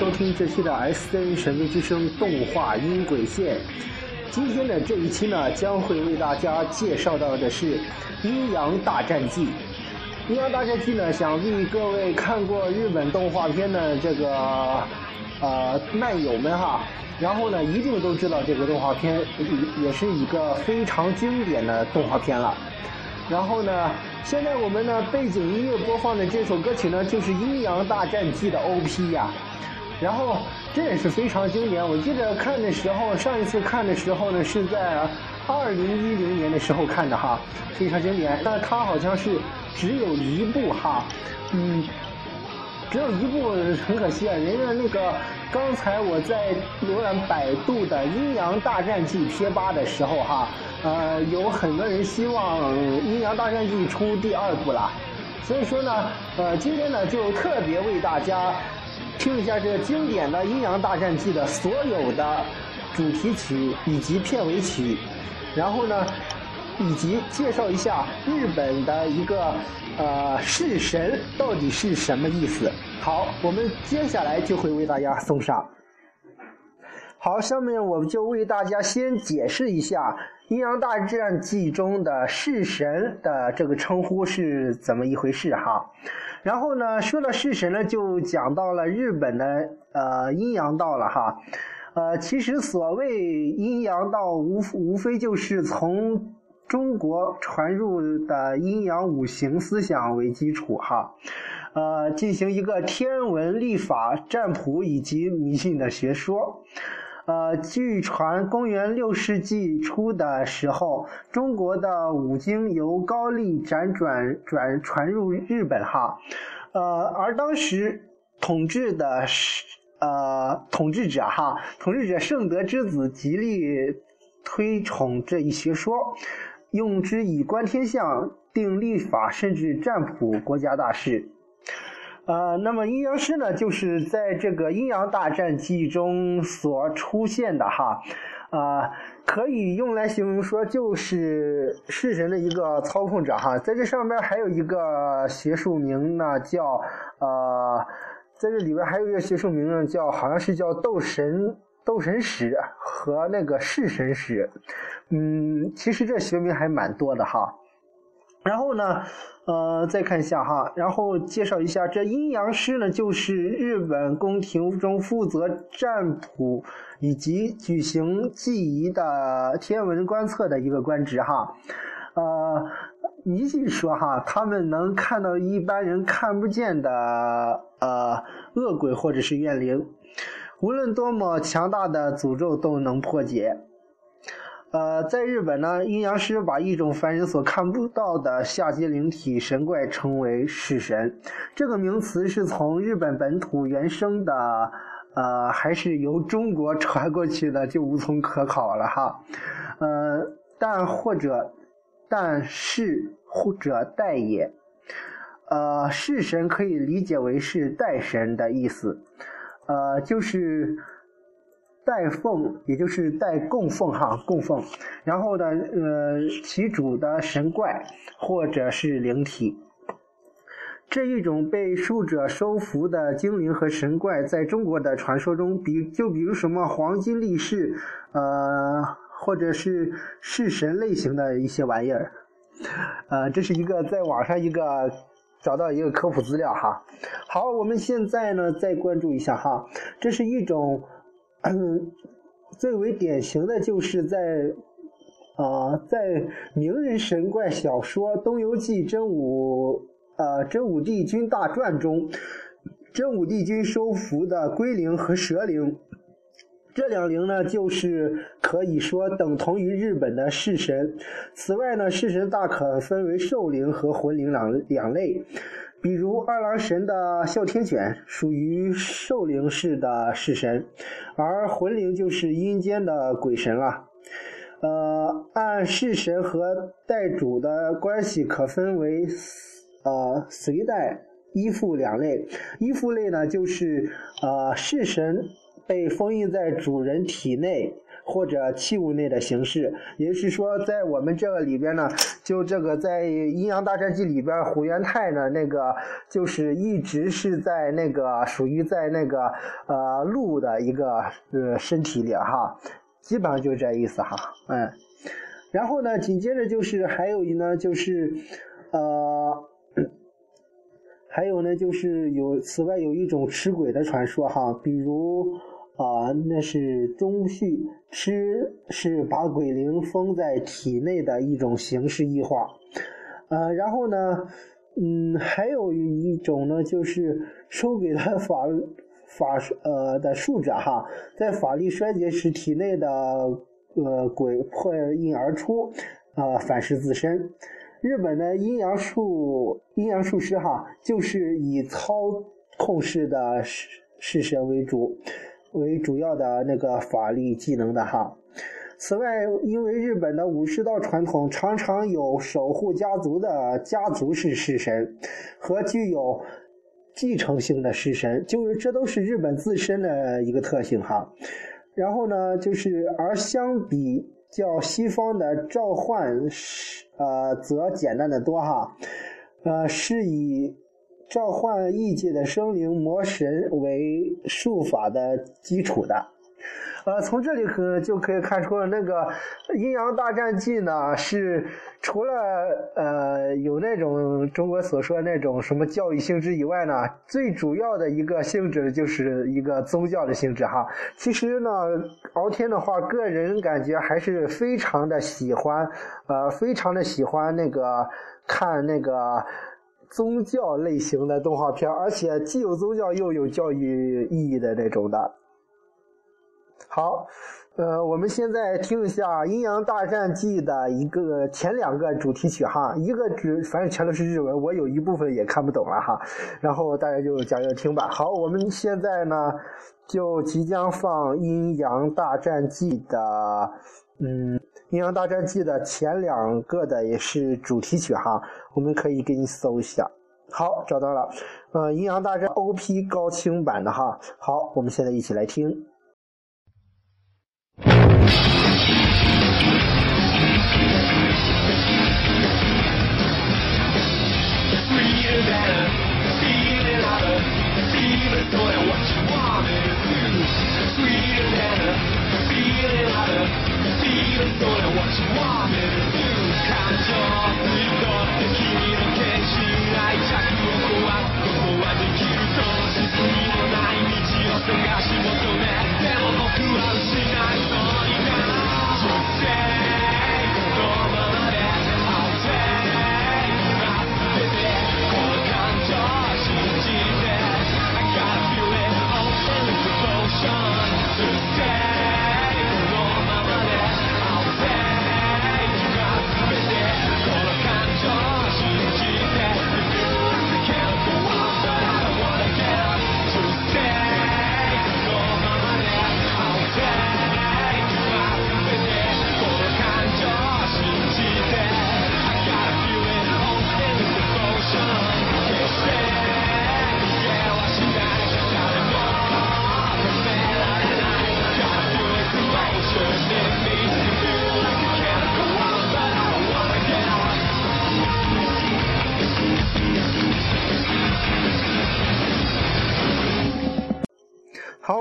收听这期的 S N 神秘之声动画音轨线。今天的这一期呢，将会为大家介绍到的是《阴阳大战记》。《阴阳大战记》呢，想必各位看过日本动画片的这个呃漫友们哈，然后呢，一定都知道这个动画片也也是一个非常经典的动画片了。然后呢，现在我们呢背景音乐播放的这首歌曲呢，就是《阴阳大战记》的 OP 呀。然后这也是非常经典。我记得看的时候，上一次看的时候呢，是在二零一零年的时候看的哈，非常经典。但它好像是只有一部哈，嗯，只有一部很可惜啊。人家那个刚才我在浏览百度的《阴阳大战记》贴吧的时候哈，呃，有很多人希望《阴阳大战记》出第二部了。所以说呢，呃，今天呢就特别为大家。听一下这经典的《阴阳大战记》的所有的主题曲以及片尾曲，然后呢，以及介绍一下日本的一个呃式神到底是什么意思。好，我们接下来就会为大家送上。好，下面我们就为大家先解释一下《阴阳大战记》中的式神的这个称呼是怎么一回事哈。然后呢，说到式神呢，就讲到了日本的呃阴阳道了哈。呃，其实所谓阴阳道，无无非就是从中国传入的阴阳五行思想为基础哈，呃，进行一个天文历法、占卜以及迷信的学说。呃，据传，公元六世纪初的时候，中国的五经由高丽辗转转传入日本哈，呃，而当时统治的是呃统治者哈，统治者圣德之子极力推崇这一学说，用之以观天象、定历法，甚至占卜国家大事。呃，那么阴阳师呢，就是在这个阴阳大战记中所出现的哈，啊，可以用来形容说就是式神的一个操控者哈，在这上边还有一个学术名呢，叫呃，在这里边还有一个学术名呢，叫好像是叫斗神斗神使和那个式神使，嗯，其实这学名还蛮多的哈。然后呢，呃，再看一下哈，然后介绍一下，这阴阳师呢，就是日本宫廷中负责占卜以及举行祭仪的天文观测的一个官职哈。呃，迷信说哈，他们能看到一般人看不见的呃恶鬼或者是怨灵，无论多么强大的诅咒都能破解。呃，在日本呢，阴阳师把一种凡人所看不到的下阶灵体神怪称为式神。这个名词是从日本本土原生的，呃，还是由中国传过去的，就无从可考了哈。呃，但或者，但是或者代也。呃，式神可以理解为是代神的意思，呃，就是。代奉，也就是代供奉哈，供奉。然后呢，呃，其主的神怪或者是灵体，这一种被术者收服的精灵和神怪，在中国的传说中，比就比如什么黄金力士，呃，或者是式神类型的一些玩意儿，呃，这是一个在网上一个找到一个科普资料哈。好，我们现在呢再关注一下哈，这是一种。嗯，最为典型的就是在啊，在名人神怪小说《东游记》真武呃真武帝君大传中，真武帝君收服的龟灵和蛇灵，这两灵呢，就是可以说等同于日本的式神。此外呢，式神大可分为兽灵和魂灵两两类。比如二郎神的哮天犬属于兽灵式的式神，而魂灵就是阴间的鬼神了。呃，按式神和代主的关系可分为呃随代、依附两类。依附类呢，就是呃式神被封印在主人体内，或者器物内的形式。也就是说，在我们这个里边呢，就这个在《阴阳大战记》里边，虎元泰呢，那个就是一直是在那个属于在那个呃鹿的一个呃身体里哈，基本上就是这意思哈，嗯。然后呢，紧接着就是还有一呢，就是呃。还有呢，就是有此外有一种吃鬼的传说哈，比如啊，那是中续吃是把鬼灵封在体内的一种形式异化，呃，然后呢，嗯，还有一种呢，就是收鬼的法法呃的术者哈，在法力衰竭时，体内的呃鬼破印而出，呃，反噬自身。日本的阴阳术阴阳术师哈，就是以操控式的式式神为主为主要的那个法力技能的哈。此外，因为日本的武士道传统常常有守护家族的家族式式神和具有继承性的式神，就是这都是日本自身的一个特性哈。然后呢，就是而相比较西方的召唤是。呃，则简单的多哈，呃，是以召唤异界的生灵魔神为术法的基础的。呃，从这里可就可以看出了，那个《阴阳大战记》呢，是除了呃有那种中国所说的那种什么教育性质以外呢，最主要的一个性质就是一个宗教的性质哈。其实呢，敖天的话，个人感觉还是非常的喜欢，呃，非常的喜欢那个看那个宗教类型的动画片，而且既有宗教又有教育意义的那种的。好，呃，我们现在听一下《阴阳大战记》的一个前两个主题曲哈，一个只反正全都是日文，我有一部分也看不懂了哈，然后大家就讲着听吧。好，我们现在呢就即将放《阴阳大战记》的，嗯，《阴阳大战记》的前两个的也是主题曲哈，我们可以给你搜一下。好，找到了，呃，《阴阳大战》OP 高清版的哈。好，我们现在一起来听。感情無って君の決心愛着を壊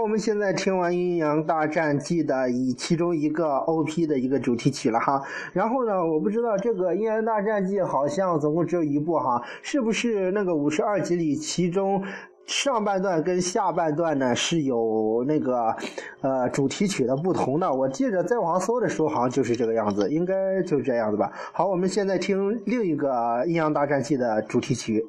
我们现在听完《阴阳大战记》的以其中一个 OP 的一个主题曲了哈。然后呢，我不知道这个《阴阳大战记》好像总共只有一部哈，是不是那个五十二集里，其中上半段跟下半段呢是有那个呃主题曲的不同的？我记着在网上搜的时候好像就是这个样子，应该就是这样子吧。好，我们现在听另一个《阴阳大战记》的主题曲。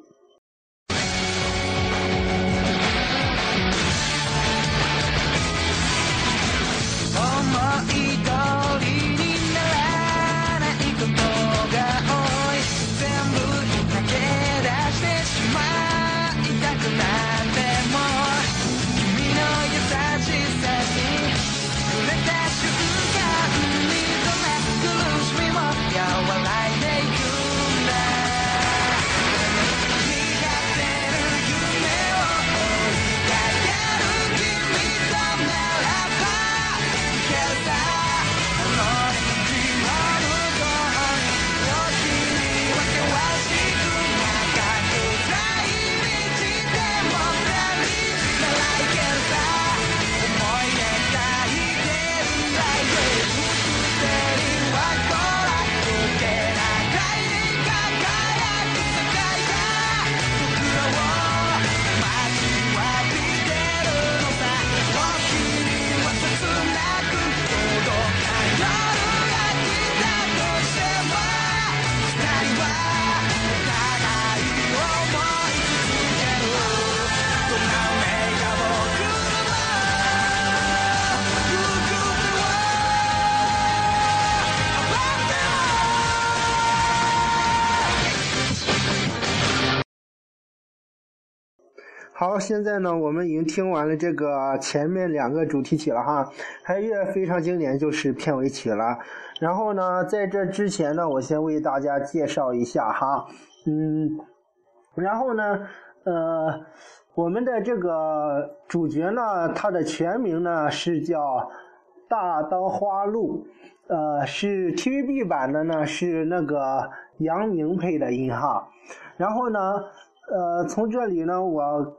好，现在呢，我们已经听完了这个前面两个主题曲了哈，还有一个非常经典就是片尾曲了。然后呢，在这之前呢，我先为大家介绍一下哈，嗯，然后呢，呃，我们的这个主角呢，他的全名呢是叫大刀花鹿，呃，是 TVB 版的呢，是那个杨明配的音哈。然后呢，呃，从这里呢，我。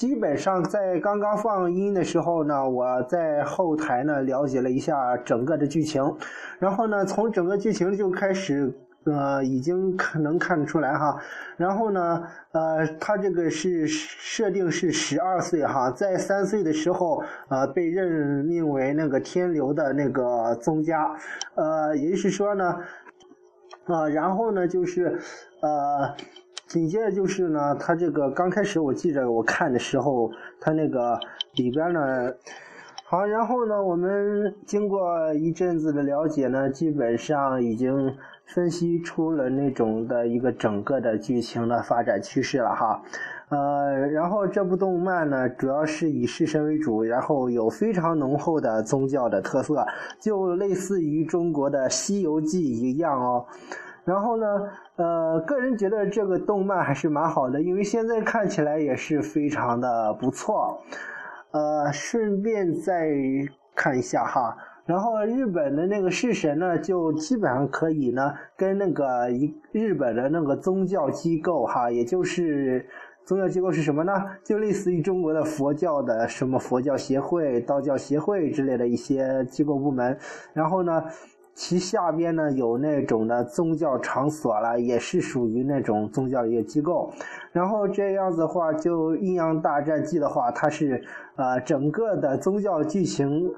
基本上在刚刚放音的时候呢，我在后台呢了解了一下整个的剧情，然后呢，从整个剧情就开始，呃，已经看能看得出来哈。然后呢，呃，他这个是设定是十二岁哈，在三岁的时候，呃，被任命为那个天流的那个宗家，呃，也就是说呢，啊，然后呢，就是，呃。紧接着就是呢，他这个刚开始我记着我看的时候，他那个里边呢，好，然后呢，我们经过一阵子的了解呢，基本上已经分析出了那种的一个整个的剧情的发展趋势了哈，呃，然后这部动漫呢，主要是以式神为主，然后有非常浓厚的宗教的特色，就类似于中国的《西游记》一样哦。然后呢，呃，个人觉得这个动漫还是蛮好的，因为现在看起来也是非常的不错。呃，顺便再看一下哈，然后日本的那个式神呢，就基本上可以呢，跟那个一日本的那个宗教机构哈，也就是宗教机构是什么呢？就类似于中国的佛教的什么佛教协会、道教协会之类的一些机构部门，然后呢。其下边呢有那种的宗教场所了，也是属于那种宗教一个机构。然后这样子的话，就《阴阳大战记》的话，它是呃整个的宗教剧情，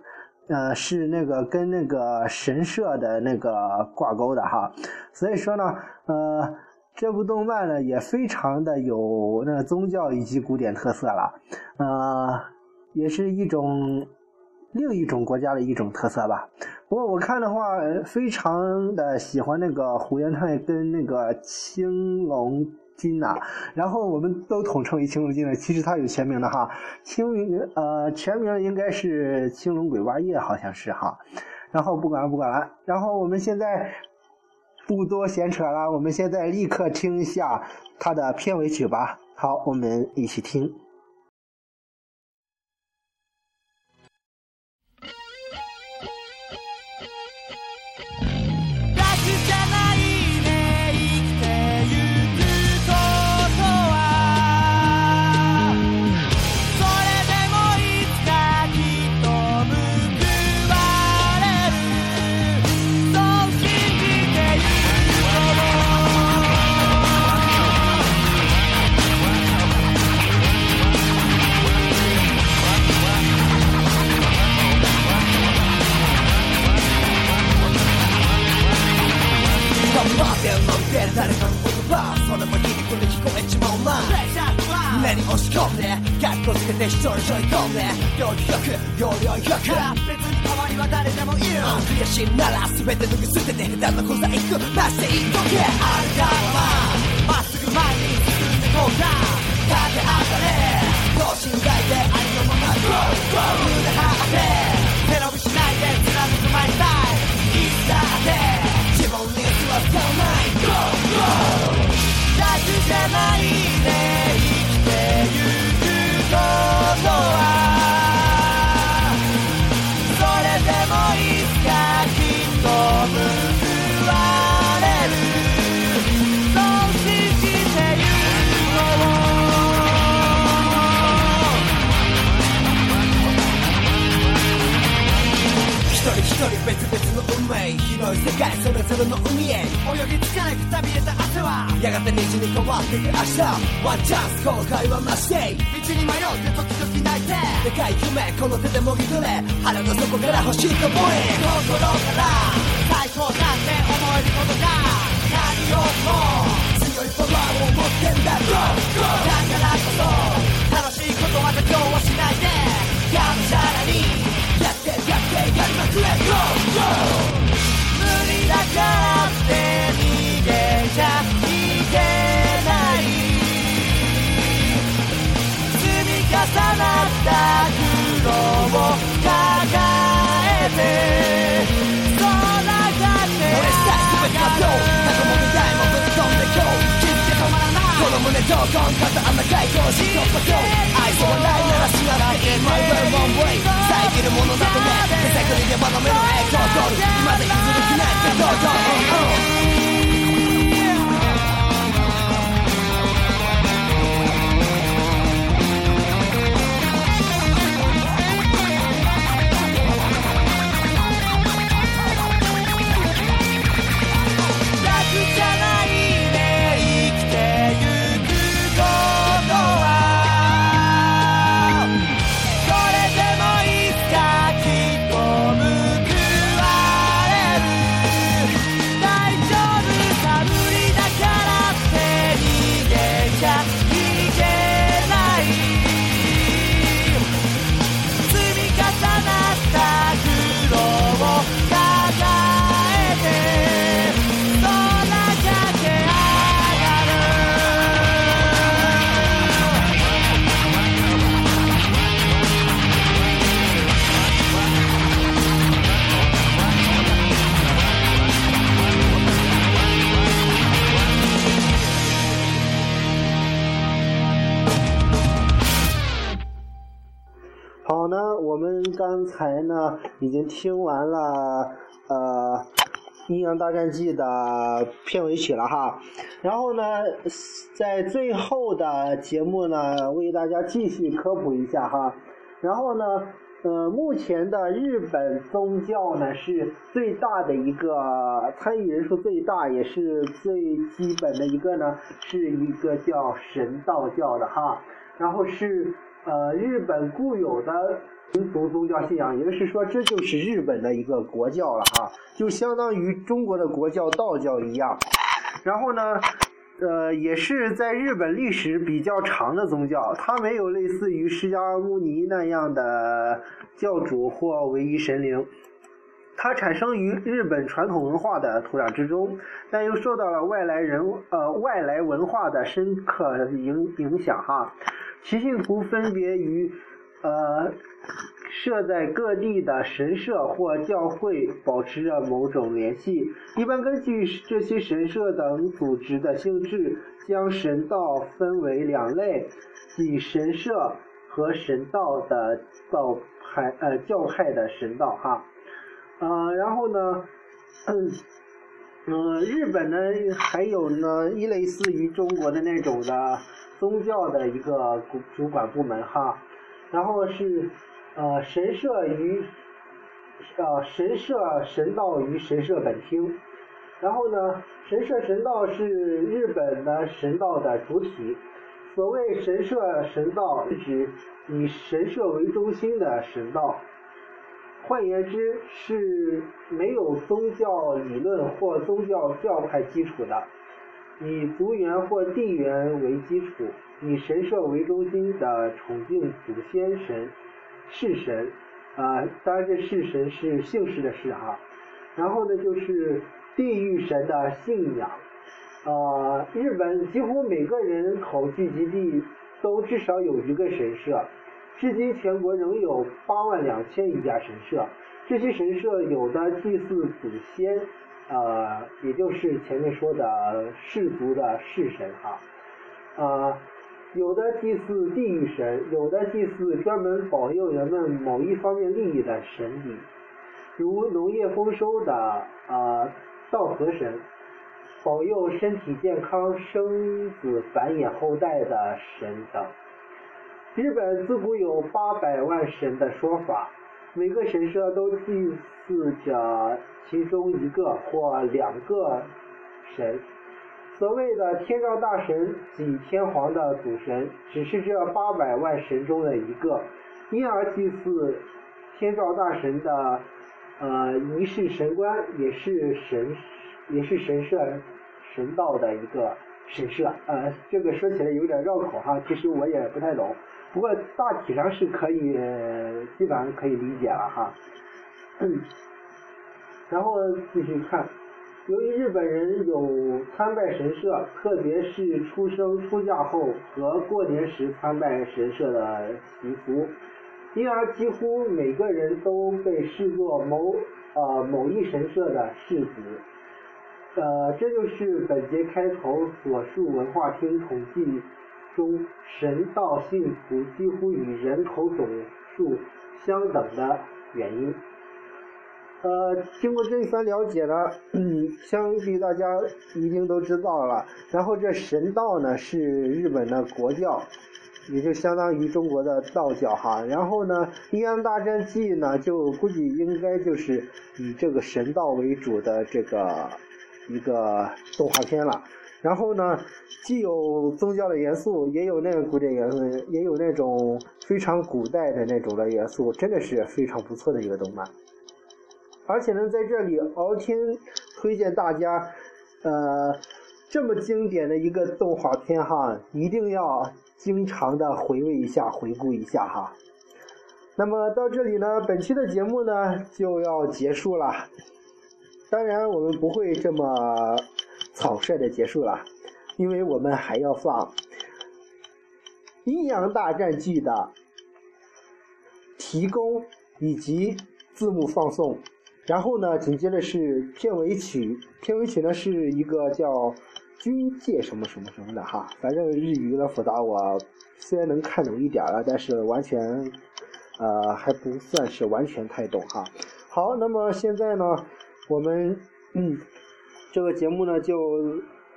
呃是那个跟那个神社的那个挂钩的哈。所以说呢，呃这部动漫呢也非常的有那宗教以及古典特色了，呃也是一种。另一种国家的一种特色吧。不过我看的话，非常的喜欢那个胡元泰跟那个青龙金呐。然后我们都统称为青龙金了，其实他有全名的哈。青呃全名应该是青龙鬼八叶，好像是哈。然后不管了不管了。然后我们现在不多闲扯了，我们现在立刻听一下他的片尾曲吧。好，我们一起听。世界それぞれの海へ泳ぎ着かなくたびれた汗は。やがて虹に変わっていく明日。ワンチャンス後悔はなしで道に迷って時々泣いて。でかい夢この手でもぎ取れ。腹の底から欲しいと思え。心から。最高なんて思えることが何よりも強いパワーを持ってんだ。Go! Go! だからこそ。楽しいことは妥協はトたあんな外交し突破口愛想はないならしなくてい My way one way 遮るものだとね手探りでまだめの影響を取るまだ譲るきないってどうぞ、已经听完了呃《阴阳大战记》的片尾曲了哈，然后呢，在最后的节目呢，为大家继续科普一下哈，然后呢。呃，目前的日本宗教呢是最大的一个参与人数最大，也是最基本的一个呢，是一个叫神道教的哈。然后是呃日本固有的民族宗教信仰，也就是说这就是日本的一个国教了哈，就相当于中国的国教道教一样。然后呢，呃，也是在日本历史比较长的宗教，它没有类似于释迦牟尼那样的教主或唯一神灵。它产生于日本传统文化的土壤之中，但又受到了外来人呃外来文化的深刻影影响哈。其信徒分别于呃设在各地的神社或教会保持着某种联系。一般根据这些神社等组织的性质，将神道分为两类，即神社和神道的道派呃教派的神道哈。呃，然后呢，嗯，呃，日本呢还有呢一类似于中国的那种的宗教的一个主管部门哈，然后是呃神社与呃神社神道与神社本厅，然后呢神社神道是日本的神道的主体，所谓神社神道是指以神社为中心的神道。换言之，是没有宗教理论或宗教教派基础的，以族源或地缘为基础，以神社为中心的崇敬祖先神、式神，啊、当然这式神是姓氏的氏哈。然后呢，就是地域神的信仰。呃，日本几乎每个人口聚集地都至少有一个神社。至今，全国仍有八万两千余家神社。这些神社有的祭祀祖先，呃，也就是前面说的氏族的氏神哈，呃，有的祭祀地狱神，有的祭祀专门保佑人们某一方面利益的神灵，如农业丰收的呃稻禾神，保佑身体健康、生子繁衍后代的神等。日本自古有八百万神的说法，每个神社都祭祀着其中一个或两个神。所谓的天照大神即天皇的祖神，只是这八百万神中的一个，因而祭祀天照大神的呃仪式神官也是神也是神社神道的一个神社。呃，这个说起来有点绕口哈，其实我也不太懂。不过大体上是可以，基本上可以理解了哈。嗯，然后继续看，由于日本人有参拜神社，特别是出生出嫁后和过年时参拜神社的习俗，因而几乎每个人都被视作某呃某一神社的世子。呃，这就是本节开头所述文化厅统计中神道信徒几乎与人口总数相等的原因。呃，经过这一番了解呢，嗯，相信大家一定都知道了。然后这神道呢是日本的国教，也就相当于中国的道教哈。然后呢，《阴阳大战记》呢就估计应该就是以这个神道为主的这个一个动画片了。然后呢，既有宗教的元素，也有那个古典元素，也有那种非常古代的那种的元素，真的是非常不错的一个动漫。而且呢，在这里，敖天推荐大家，呃，这么经典的一个动画片哈，一定要经常的回味一下、回顾一下哈。那么到这里呢，本期的节目呢就要结束了。当然，我们不会这么草率的结束了，因为我们还要放《阴阳大战记》的提供以及字幕放送。然后呢，紧接着是片尾曲，片尾曲呢是一个叫军界什么什么什么的哈，反正日语的复杂，我虽然能看懂一点了，但是完全呃还不算是完全太懂哈。好，那么现在呢，我们嗯这个节目呢就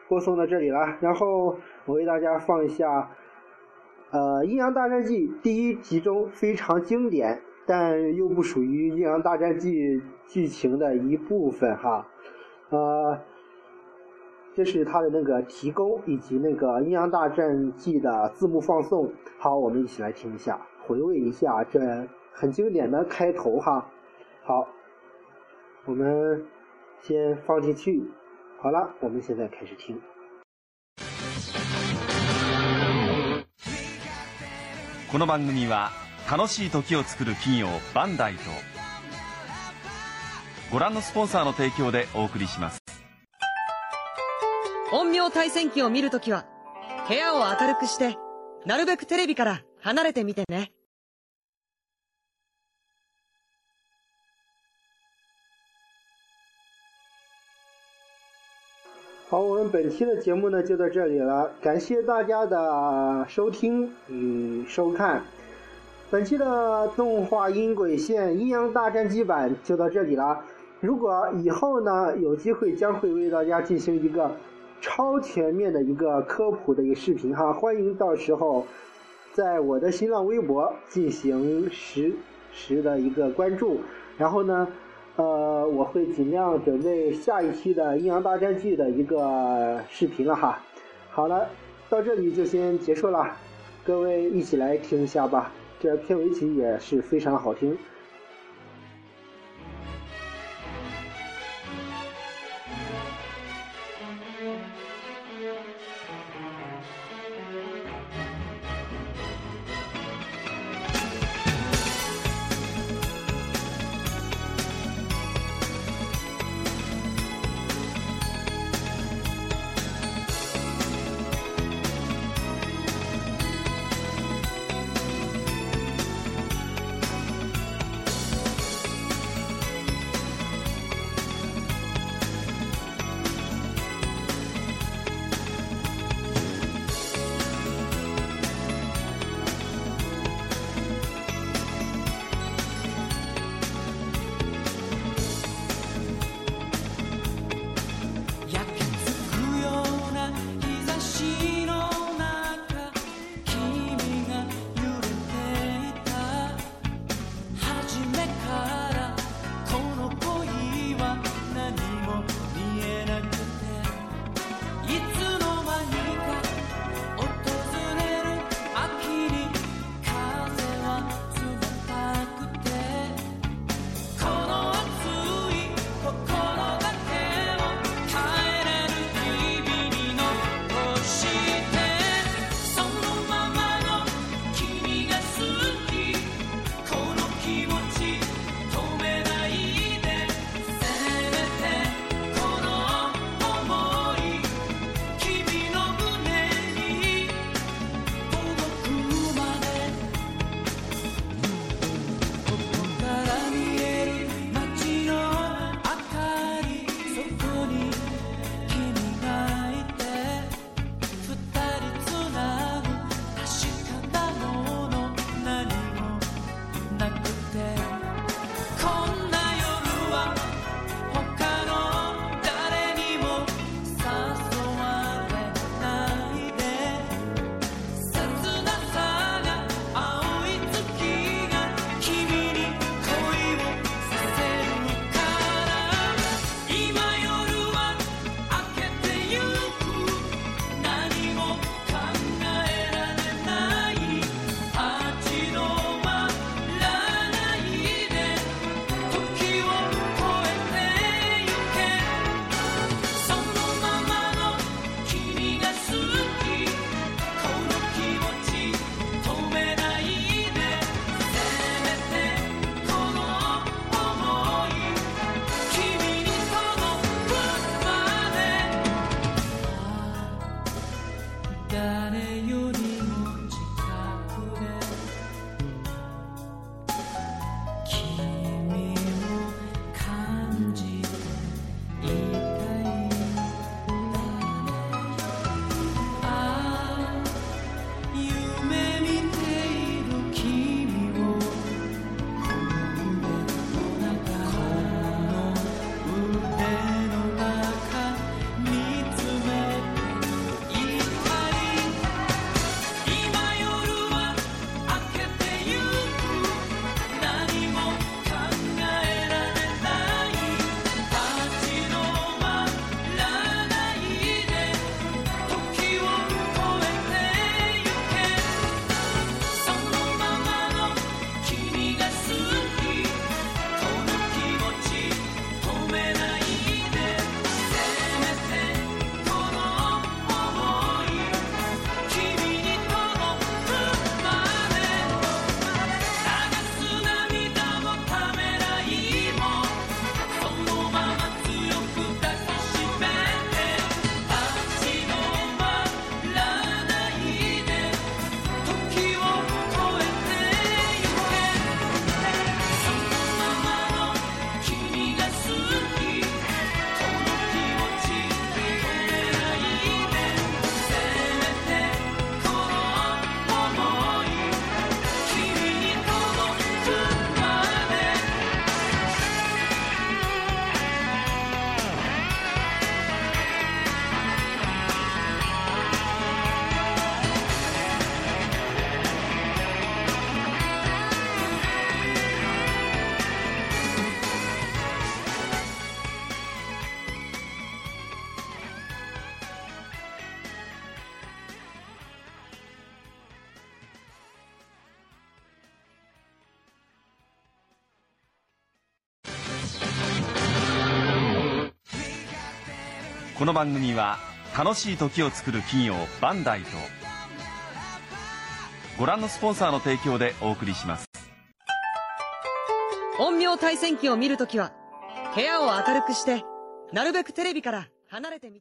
播送到这里了，然后我为大家放一下呃《阴阳大战记》第一集中非常经典。但又不属于《阴阳大战记》剧情的一部分哈，呃，这是它的那个提供以及那个《阴阳大战记》的字幕放送。好，我们一起来听一下，回味一下这很经典的开头哈。好，我们先放进去。好了，我们现在开始听。この番組は楽しい時を作る企業バンダイとご覧のスポンサーの提供でお送りします陰陽対戦記を見るときは、部屋を明るくして、なるべくテレビから離れてみてね。本期的节目呢就到这里了，感谢大家的收听与收看。本期的动画音轨线阴阳大战机版就到这里了。如果以后呢有机会，将会为大家进行一个超全面的一个科普的一个视频哈，欢迎到时候在我的新浪微博进行实时的一个关注。然后呢，呃，我会尽量准备下一期的阴阳大战记的一个视频了哈。好了，到这里就先结束了，各位一起来听一下吧。这片尾曲也是非常好听。この番組は楽しい時を作る企業バンダイとご覧のスポンサーの提供でお送りします。陰陽対戦記を見るときは、部屋を明るくして、なるべくテレビから離れてみ